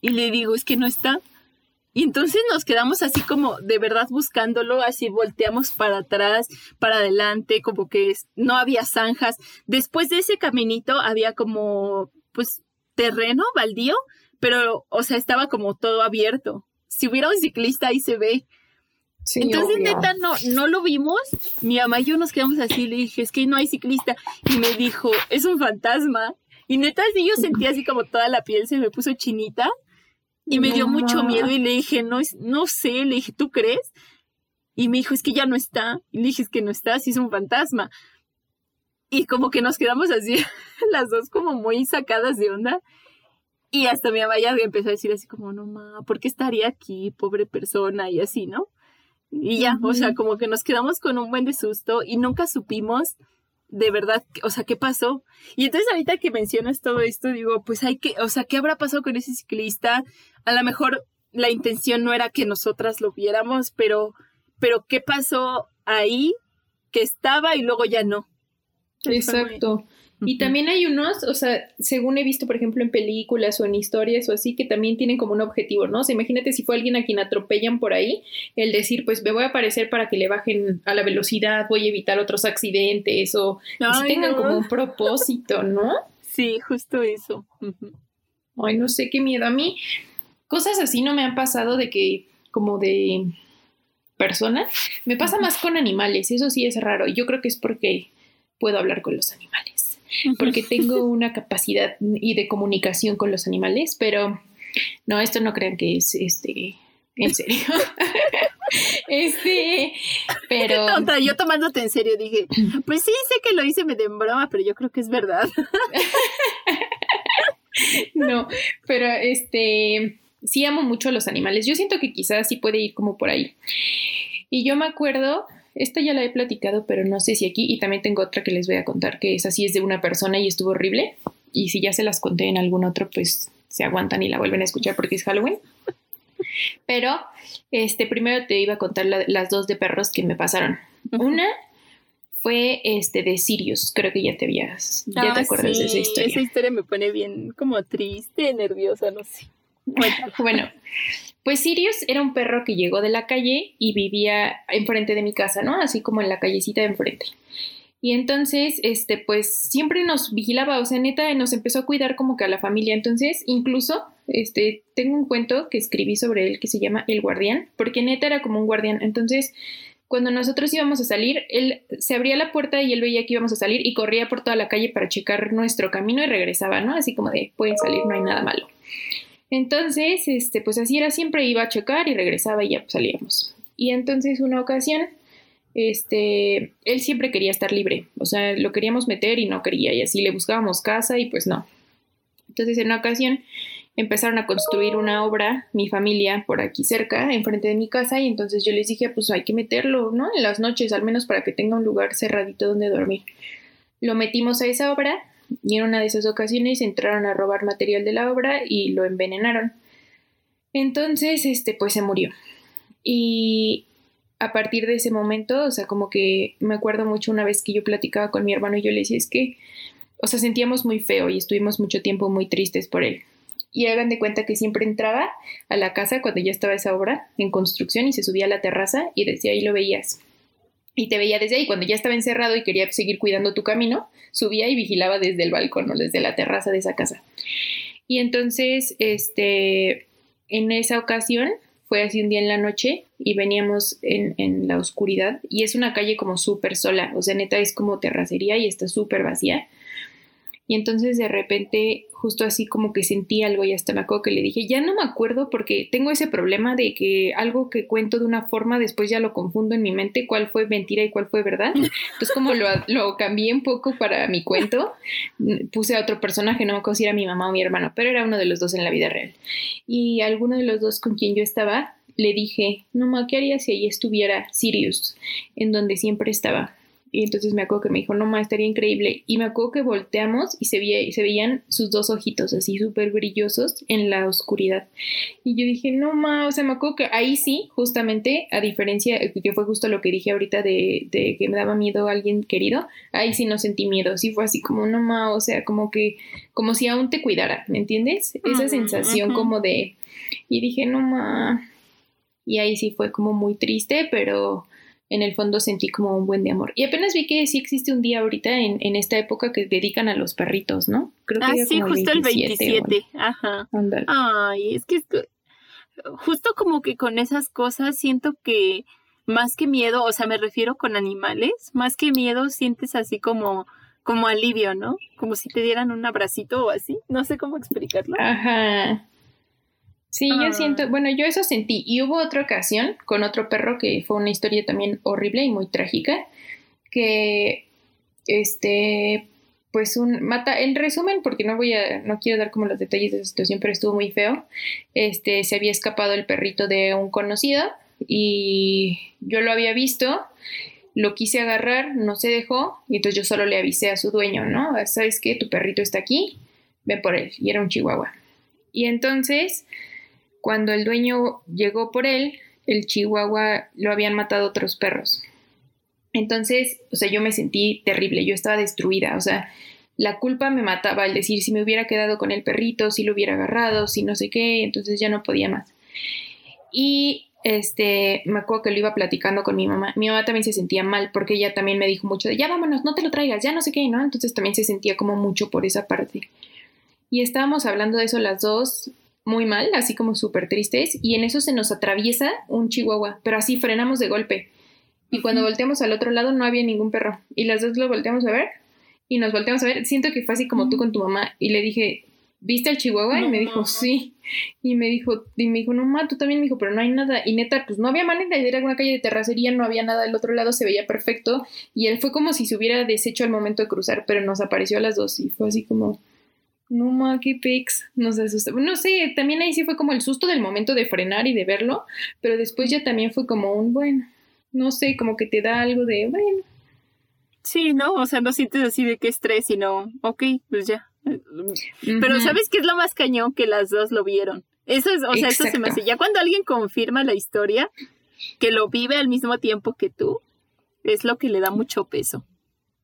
y le digo, es que no está. Y entonces nos quedamos así como de verdad buscándolo, así volteamos para atrás, para adelante, como que no había zanjas. Después de ese caminito había como, pues, terreno baldío, pero, o sea, estaba como todo abierto. Si hubiera un ciclista ahí se ve. Entonces, neta, no, no lo vimos. Mi mamá y yo nos quedamos así, le dije, es que no hay ciclista. Y me dijo, es un fantasma. Y neta, sí, yo sentí así como toda la piel se me puso chinita. Y me dio mucho miedo y le dije, no, no sé, le dije, ¿tú crees? Y me dijo, es que ya no está. Y le dije, es que no está, sí es un fantasma. Y como que nos quedamos así, las dos como muy sacadas de onda. Y hasta mi mamá ya empezó a decir así como, no, ma, ¿por qué estaría aquí, pobre persona? Y así, ¿no? Y ya, o sea, como que nos quedamos con un buen de susto y nunca supimos de verdad, o sea, ¿qué pasó? Y entonces ahorita que mencionas todo esto, digo, pues hay que, o sea, ¿qué habrá pasado con ese ciclista? A lo mejor la intención no era que nosotras lo viéramos, pero, pero ¿qué pasó ahí que estaba y luego ya no? Exacto. Y también hay unos, o sea, según he visto, por ejemplo, en películas o en historias o así, que también tienen como un objetivo, ¿no? O sea, imagínate si fue alguien a quien atropellan por ahí, el decir, pues me voy a aparecer para que le bajen a la velocidad, voy a evitar otros accidentes o que tengan como un propósito, ¿no? Sí, justo eso. Ay, no sé qué miedo. A mí, cosas así no me han pasado de que, como de personas, me pasa más con animales, eso sí es raro. Yo creo que es porque puedo hablar con los animales porque tengo una capacidad y de comunicación con los animales, pero no, esto no crean que es este en serio. este, pero. Qué yo tomándote en serio dije, pues sí, sé que lo hice me de broma, pero yo creo que es verdad. no, pero este, sí amo mucho a los animales. Yo siento que quizás sí puede ir como por ahí. Y yo me acuerdo esta ya la he platicado, pero no sé si aquí. Y también tengo otra que les voy a contar, que es así, es de una persona y estuvo horrible. Y si ya se las conté en algún otro, pues se aguantan y la vuelven a escuchar porque es Halloween. Pero, este, primero te iba a contar las dos de perros que me pasaron. Una fue este de Sirius, creo que ya te habías, ya te ah, acuerdas de esa historia. Esa historia me pone bien como triste, nerviosa, no sé. Bueno, pues Sirius era un perro que llegó de la calle y vivía enfrente de mi casa, ¿no? Así como en la callecita de enfrente. Y entonces, este, pues siempre nos vigilaba, o sea, neta, nos empezó a cuidar como que a la familia. Entonces, incluso, este, tengo un cuento que escribí sobre él que se llama El Guardián, porque neta era como un guardián. Entonces, cuando nosotros íbamos a salir, él se abría la puerta y él veía que íbamos a salir y corría por toda la calle para checar nuestro camino y regresaba, ¿no? Así como de, pueden salir, no hay nada malo. Entonces, este, pues así era, siempre iba a checar y regresaba y ya pues, salíamos. Y entonces una ocasión, este, él siempre quería estar libre, o sea, lo queríamos meter y no quería, y así le buscábamos casa y pues no. Entonces en una ocasión empezaron a construir una obra, mi familia, por aquí cerca, enfrente de mi casa, y entonces yo les dije, pues hay que meterlo, ¿no? En las noches, al menos para que tenga un lugar cerradito donde dormir. Lo metimos a esa obra y en una de esas ocasiones entraron a robar material de la obra y lo envenenaron. Entonces, este, pues se murió. Y a partir de ese momento, o sea, como que me acuerdo mucho una vez que yo platicaba con mi hermano y yo le decía, es que, o sea, sentíamos muy feo y estuvimos mucho tiempo muy tristes por él y hagan de cuenta que siempre entraba a la casa cuando ya estaba esa obra en construcción y se subía a la terraza y desde ahí lo veías. Y te veía desde ahí, cuando ya estaba encerrado y quería seguir cuidando tu camino, subía y vigilaba desde el balcón o desde la terraza de esa casa. Y entonces, este, en esa ocasión, fue así un día en la noche y veníamos en, en la oscuridad y es una calle como súper sola, o sea, neta es como terracería y está súper vacía. Y entonces de repente justo así como que sentí algo y hasta me acuerdo que le dije, ya no me acuerdo porque tengo ese problema de que algo que cuento de una forma después ya lo confundo en mi mente cuál fue mentira y cuál fue verdad. Entonces como lo, cambié un poco para mi cuento, puse a otro personaje, no me acuerdo si era mi mamá o mi hermano, pero era uno de los dos en la vida real. Y alguno de los dos con quien yo estaba, le dije, no, ma, ¿qué haría si ahí estuviera Sirius, en donde siempre estaba? Y entonces me acuerdo que me dijo, no más, estaría increíble. Y me acuerdo que volteamos y se, veía, se veían sus dos ojitos así súper brillosos en la oscuridad. Y yo dije, no más, o sea, me acuerdo que ahí sí, justamente, a diferencia, que fue justo lo que dije ahorita de, de que me daba miedo a alguien querido, ahí sí no sentí miedo, sí fue así como, no más, o sea, como que, como si aún te cuidara, ¿me entiendes? Esa sensación como de, y dije, no más. Y ahí sí fue como muy triste, pero en el fondo sentí como un buen de amor. Y apenas vi que sí existe un día ahorita en, en esta época que dedican a los perritos, ¿no? Creo que ah, sí, justo el 27. Ajá. Ay, es que justo como que con esas cosas siento que más que miedo, o sea, me refiero con animales, más que miedo sientes así como como alivio, ¿no? Como si te dieran un abracito o así, no sé cómo explicarlo. Ajá. Sí, yo siento, ah. bueno, yo eso sentí. Y hubo otra ocasión con otro perro que fue una historia también horrible y muy trágica, que, este, pues un, mata, en resumen, porque no voy a, no quiero dar como los detalles de la situación, pero estuvo muy feo, este, se había escapado el perrito de un conocido y yo lo había visto, lo quise agarrar, no se dejó, y entonces yo solo le avisé a su dueño, ¿no? ¿Sabes qué? Tu perrito está aquí, ven por él, y era un chihuahua. Y entonces cuando el dueño llegó por él, el chihuahua lo habían matado otros perros. Entonces, o sea, yo me sentí terrible, yo estaba destruida, o sea, la culpa me mataba al decir si me hubiera quedado con el perrito, si lo hubiera agarrado, si no sé qué, entonces ya no podía más. Y este, me acuerdo que lo iba platicando con mi mamá. Mi mamá también se sentía mal porque ella también me dijo mucho de ya vámonos, no te lo traigas, ya no sé qué, ¿no? Entonces también se sentía como mucho por esa parte. Y estábamos hablando de eso las dos muy mal, así como súper tristes, y en eso se nos atraviesa un chihuahua, pero así frenamos de golpe. Y cuando volteamos al otro lado no había ningún perro. Y las dos lo volteamos a ver y nos volteamos a ver. Siento que fue así como tú con tu mamá. Y le dije, ¿viste al chihuahua? y me dijo, sí. Y me dijo, y me dijo, no, ma, tú también me dijo, pero no hay nada. Y neta, pues no había manera de ir a una calle de terracería, no había nada del otro lado, se veía perfecto. Y él fue como si se hubiera deshecho al momento de cruzar, pero nos apareció a las dos. Y fue así como, no ma, qué pics, nos asustó. No sé, también ahí sí fue como el susto del momento de frenar y de verlo, pero después ya también fue como un, bueno, no sé, como que te da algo de, bueno. Sí, ¿no? O sea, no sientes así de qué estrés, sino, ok, pues ya. Pero ¿sabes qué es lo más cañón? Que las dos lo vieron. Eso es, o sea, eso se me hace. Ya cuando alguien confirma la historia, que lo vive al mismo tiempo que tú, es lo que le da mucho peso.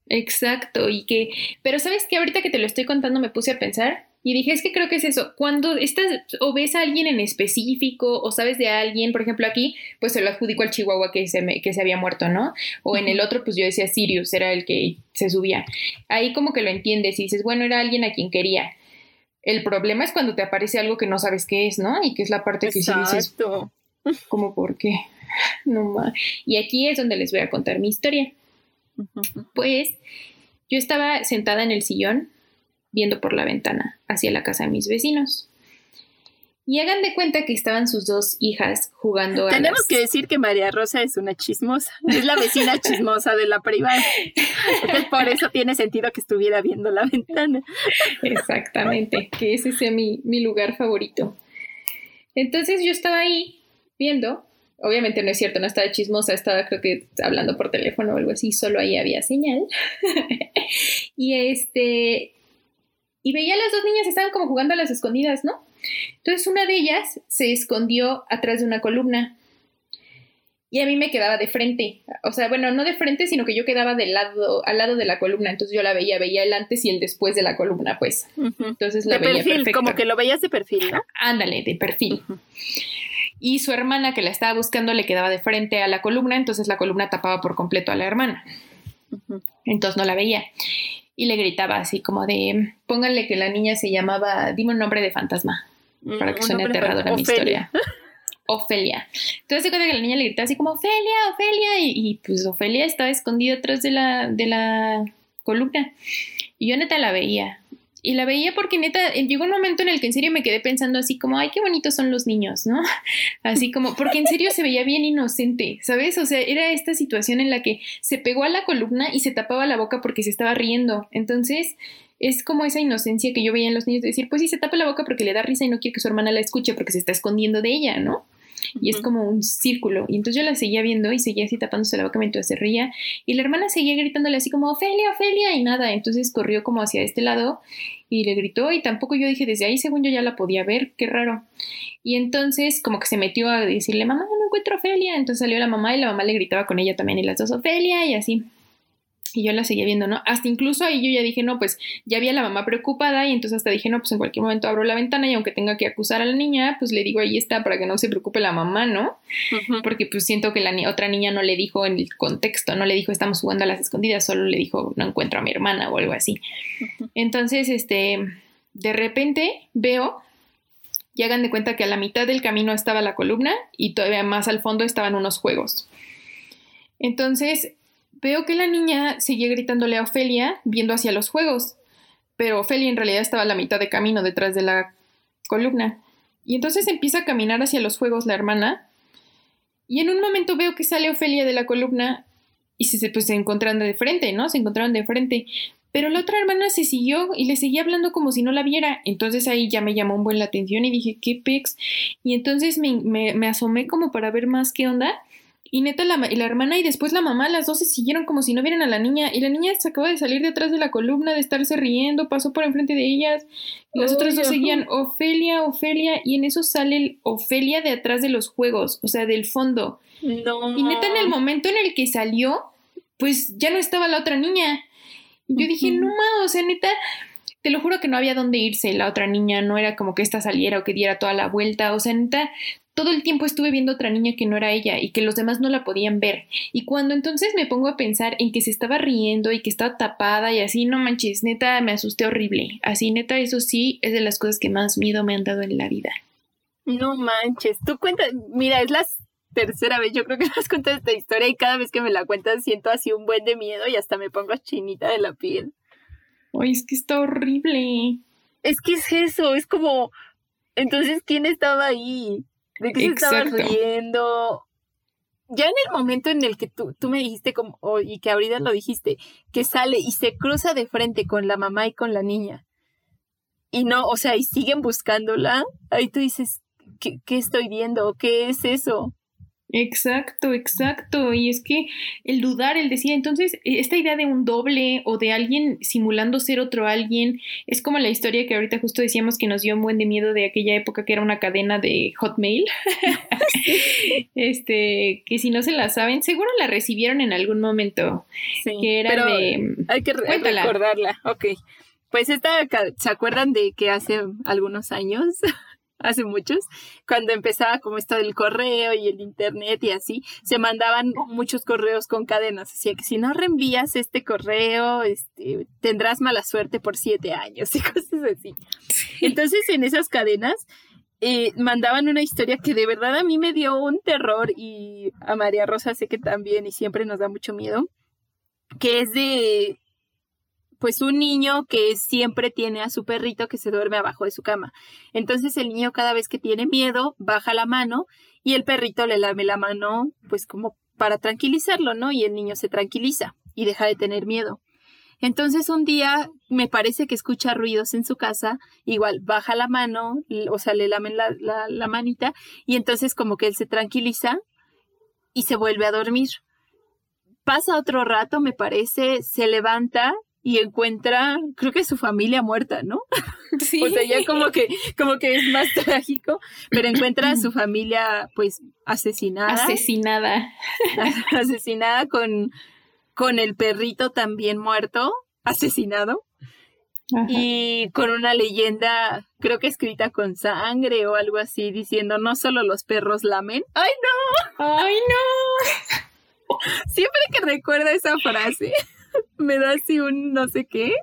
Exacto, y que, pero sabes que ahorita que te lo estoy contando me puse a pensar y dije, es que creo que es eso, cuando estás o ves a alguien en específico o sabes de alguien, por ejemplo aquí, pues se lo adjudico al chihuahua que se, que se había muerto, ¿no? O en el otro, pues yo decía Sirius, era el que se subía. Ahí como que lo entiendes y dices, bueno, era alguien a quien quería. El problema es cuando te aparece algo que no sabes qué es, ¿no? Y que es la parte que sí dices, Como por qué. No más. Y aquí es donde les voy a contar mi historia. Pues yo estaba sentada en el sillón viendo por la ventana hacia la casa de mis vecinos. Y hagan de cuenta que estaban sus dos hijas jugando a Tenemos que decir que María Rosa es una chismosa, es la vecina chismosa de la privada. por eso tiene sentido que estuviera viendo la ventana. Exactamente, que ese sea mi, mi lugar favorito. Entonces yo estaba ahí viendo, obviamente no es cierto, no estaba chismosa, estaba creo que hablando por teléfono o algo así, solo ahí había señal. y este, y veía a las dos niñas, estaban como jugando a las escondidas, ¿no? Entonces una de ellas se escondió atrás de una columna y a mí me quedaba de frente. O sea, bueno, no de frente, sino que yo quedaba del lado, al lado de la columna. Entonces yo la veía, veía el antes y el después de la columna, pues. Entonces la de veía perfil, como que lo veías de perfil, ¿no? Ándale, de perfil. Y su hermana que la estaba buscando le quedaba de frente a la columna, entonces la columna tapaba por completo a la hermana. Entonces no la veía. Y le gritaba así como de, pónganle que la niña se llamaba, dime un nombre de fantasma para que suene aterradora mi historia. Ofelia. Entonces se cuenta que la niña le gritaba así como Ofelia, Ofelia, y, pues Ofelia estaba escondida atrás de la, de la columna. Y yo neta la veía. Y la veía porque neta, llegó un momento en el que en serio me quedé pensando así como, ay, qué bonitos son los niños, ¿no? Así como, porque en serio se veía bien inocente, ¿sabes? O sea, era esta situación en la que se pegó a la columna y se tapaba la boca porque se estaba riendo. Entonces, es como esa inocencia que yo veía en los niños de decir, pues sí, se tapa la boca porque le da risa y no quiere que su hermana la escuche porque se está escondiendo de ella, ¿no? Y es como un círculo. Y entonces yo la seguía viendo y seguía así tapándose la boca mientras se ría. Y la hermana seguía gritándole así como, Ofelia, Ofelia, y nada. Entonces corrió como hacia este lado y le gritó y tampoco yo dije, desde ahí según yo ya la podía ver, qué raro. Y entonces como que se metió a decirle, mamá, no encuentro a Ofelia. Entonces salió la mamá y la mamá le gritaba con ella también y las dos, Ofelia, y así. Y yo la seguía viendo, ¿no? Hasta incluso ahí yo ya dije, no, pues ya había la mamá preocupada y entonces hasta dije, no, pues en cualquier momento abro la ventana y aunque tenga que acusar a la niña, pues le digo, ahí está, para que no se preocupe la mamá, ¿no? Porque pues siento que la otra niña no le dijo en el contexto, no le dijo, estamos jugando a las escondidas, solo le dijo, no encuentro a mi hermana o algo así. Entonces, este, de repente veo y hagan de cuenta que a la mitad del camino estaba la columna y todavía más al fondo estaban unos juegos. Entonces, Veo que la niña seguía gritándole a Ofelia, viendo hacia los juegos, pero Ofelia en realidad estaba a la mitad de camino detrás de la columna. Y entonces empieza a caminar hacia los juegos la hermana, y en un momento veo que sale Ofelia de la columna y se, pues, se encontraron de frente, ¿no? Se encontraron de frente. Pero la otra hermana se siguió y le seguía hablando como si no la viera. Entonces ahí ya me llamó un buen la atención y dije, ¿qué pex? Y entonces me, me, me asomé como para ver más qué onda. Y neta, la, la hermana y después la mamá, las dos se siguieron como si no vieran a la niña. Y la niña se acaba de salir detrás de la columna, de estarse riendo, pasó por enfrente de ellas. Y las otras dos seguían, Ofelia, Ofelia. Y en eso sale el Ofelia de atrás de los juegos, o sea, del fondo. No. Y neta, en el momento en el que salió, pues ya no estaba la otra niña. Y yo dije, no ma, o sea, neta, te lo juro que no había dónde irse la otra niña, no era como que esta saliera o que diera toda la vuelta, o sea, neta, todo el tiempo estuve viendo otra niña que no era ella y que los demás no la podían ver. Y cuando entonces me pongo a pensar en que se estaba riendo y que estaba tapada y así, no manches, neta, me asusté horrible. Así, neta, eso sí es de las cosas que más miedo me han dado en la vida. No manches, tú cuentas, mira, es la tercera vez yo creo que has contado esta historia y cada vez que me la cuentas siento así un buen de miedo y hasta me pongo chinita de la piel. Ay, es que está horrible. Es que es eso, es como, entonces, ¿quién estaba ahí? ¿De qué se estaba riendo? Ya en el momento en el que tú, tú me dijiste, como, y que ahorita lo dijiste, que sale y se cruza de frente con la mamá y con la niña, y no, o sea, y siguen buscándola, ahí tú dices, ¿qué, qué estoy viendo? ¿Qué es eso? Exacto, exacto. Y es que el dudar, el decir, entonces, e, esta idea de un doble o de alguien simulando ser otro alguien, es como la historia que ahorita justo decíamos que nos dio un buen de miedo de aquella época que era una cadena de Hotmail. este, que si no se la saben, seguro la recibieron en algún momento. Sí, que era de. Hay que recordarla. Ok. Pues esta, ¿se acuerdan de que hace algunos años hace muchos, cuando empezaba como esto del correo y el internet y así, se mandaban muchos correos con cadenas. Así que si no reenvías este correo, este, tendrás mala suerte por siete años y cosas así. Entonces, en esas cadenas, eh, mandaban una historia que de verdad a mí me dio un terror y a María Rosa sé que también y siempre nos da mucho miedo, que es de pues un niño que siempre tiene a su perrito que se duerme abajo de su cama. Entonces el niño cada vez que tiene miedo baja la mano y el perrito le lame la mano pues como para tranquilizarlo, ¿no? Y el niño se tranquiliza y deja de tener miedo. Entonces un día me parece que escucha ruidos en su casa, igual baja la mano, o sea, le lamen la, la, manita y entonces como que él se tranquiliza y se vuelve a dormir. Pasa otro rato, me parece, se levanta y encuentra, creo que su familia muerta, ¿no? Sí. o sea, ya como que, como que es más trágico, pero encuentra a su familia, pues, asesinada. Asesinada. asesinada con, con el perrito también muerto, asesinado. Y con una leyenda, creo que escrita con sangre o algo así, diciendo no solo los perros lamen. ¡Ay no! ¡Ay no! Siempre que recuerdo esa frase, me da así un no sé qué.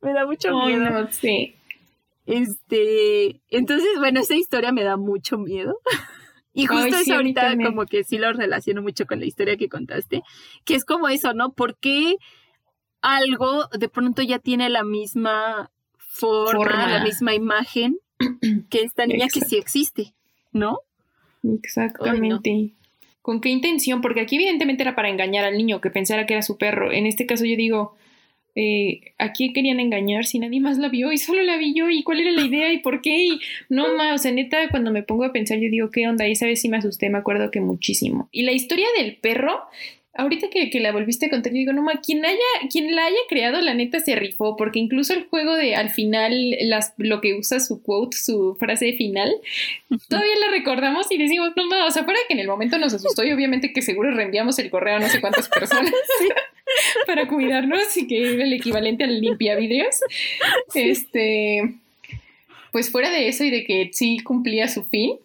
Me da mucho miedo. no, sí. Este, entonces, bueno, esa historia me da mucho miedo. Y justo eso ahorita como que sí lo relaciono mucho con la historia que contaste, que es como eso, ¿no? ¿Por qué algo de pronto ya tiene la misma forma, la misma imagen que esta niña que sí existe, ¿no? Exactamente. ¿Con qué intención? Porque aquí evidentemente era para engañar al niño que pensara que era su perro. En este caso yo digo, eh, ¿a quién querían engañar si nadie más la vio y solo la vi yo? ¿Y cuál era la idea y por qué? Y no más, o sea, neta, cuando me pongo a pensar, yo digo, ¿qué onda? Y esa vez sí me asusté, me acuerdo que muchísimo. Y la historia del perro, ahorita que, que, la volviste a contar, yo digo, no, ma, quien, haya, quien la haya creado, la neta se rifó, porque incluso el juego de al final, las, lo que usa su quote, su frase final, todavía la recordamos y decimos, no, ma, o sea, para que en el momento nos asustó y obviamente que seguro reenviamos el correo a no sé cuántas personas para cuidarnos y que era el equivalente al limpiavidrios. Este, pues fuera de eso y de que sí cumplía su fin,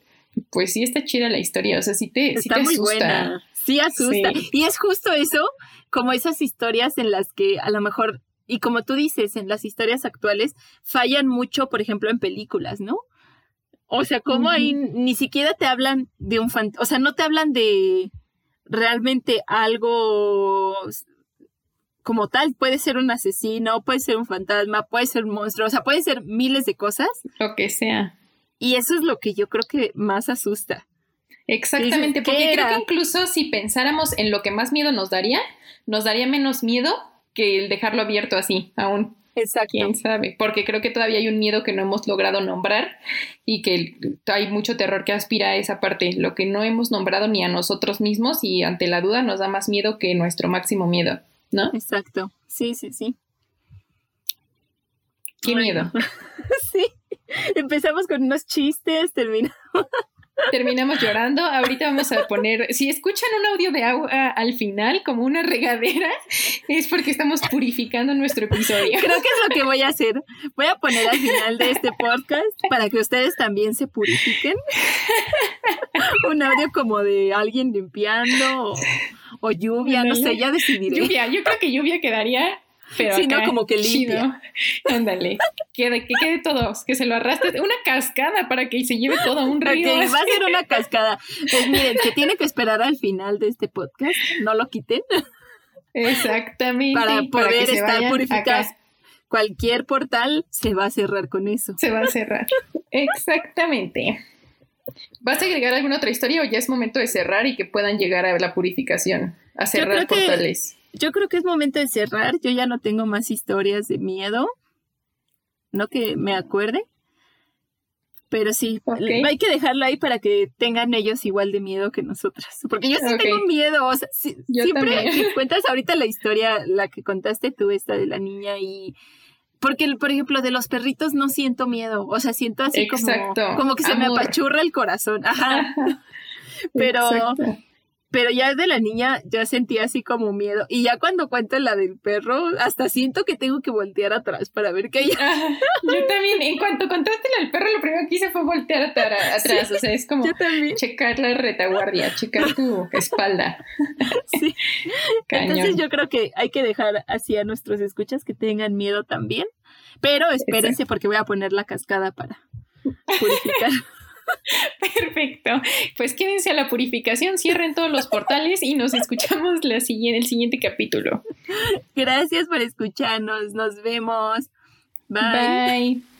pues sí está chida la historia, o sea, sí te, sí te asusta. Sí, asusta. Y es justo eso, como esas historias en las que a lo mejor, y como tú dices, en las historias actuales, fallan mucho, por ejemplo, en películas, ¿no? O sea, como ahí ni siquiera te hablan de un fantasma, o sea, no te hablan de realmente algo como tal. Puede ser un asesino, puede ser un fantasma, puede ser un monstruo, o sea, puede ser miles de cosas. Lo que sea. Y eso es lo que yo creo que más asusta. Exactamente, porque creo que incluso si pensáramos en lo que más miedo nos daría, nos daría menos miedo que el dejarlo abierto así, aún. Exacto. ¿Quién sabe? Porque creo que todavía hay un miedo que no hemos logrado nombrar y que hay mucho terror que aspira a esa parte, lo que no hemos nombrado ni a nosotros mismos y ante la duda nos da más miedo que nuestro máximo miedo, ¿no? Exacto. Sí, sí, sí. Qué miedo. sí. Empezamos con unos chistes, terminamos terminamos llorando. Ahorita vamos a poner, si escuchan un audio de agua al final, como una regadera, es porque estamos purificando nuestro episodio. Creo que es lo que voy a hacer. Voy a poner al final de este podcast para que ustedes también se purifiquen. un audio como de alguien limpiando o, lluvia, no sé, ya decidiré. Lluvia, yo creo que lluvia quedaría pero sí, no, como que limpio. Ándale. Que, que quede todo, que se lo arrastre. Una cascada para que se lleve todo un río. va a ser una cascada. Pues miren, que tiene que esperar al final de este podcast. No lo quiten. Exactamente. Para poder estar purificados. Cualquier portal se va a cerrar con eso. Se va a cerrar. Exactamente. ¿Vas a agregar alguna otra historia o ya es momento de cerrar y que puedan llegar a la purificación? A cerrar portales yo creo que es momento de cerrar. Yo ya no tengo más historias de miedo. No que me acuerde. Pero sí, hay que dejarlo ahí para que tengan ellos igual de miedo que nosotras. Porque yo sí tengo miedo. O sea, siempre cuentas ahorita la historia, la que contaste tú, esta de la niña y... Porque, por ejemplo, de los perritos no siento miedo. O sea, siento así como, como que se me apachurra el corazón. Ajá. Pero, pero ya de la niña ya sentía así como miedo. Y ya cuando cuento la del perro, hasta siento que tengo que voltear atrás para ver que ella. yo también, en cuanto contaste la del perro, lo primero que hice fue voltear atrás. o sea, es como checar la retaguardia, checar tu espalda. sí. Entonces yo creo que hay que dejar así a nuestros escuchas que tengan miedo también. Pero espérense porque voy a poner la cascada para purificar. Perfecto. Pues quédense a la purificación, cierren todos los portales y nos escuchamos la siguiente, el siguiente capítulo. Gracias por escucharnos. Nos vemos. Bye. Bye.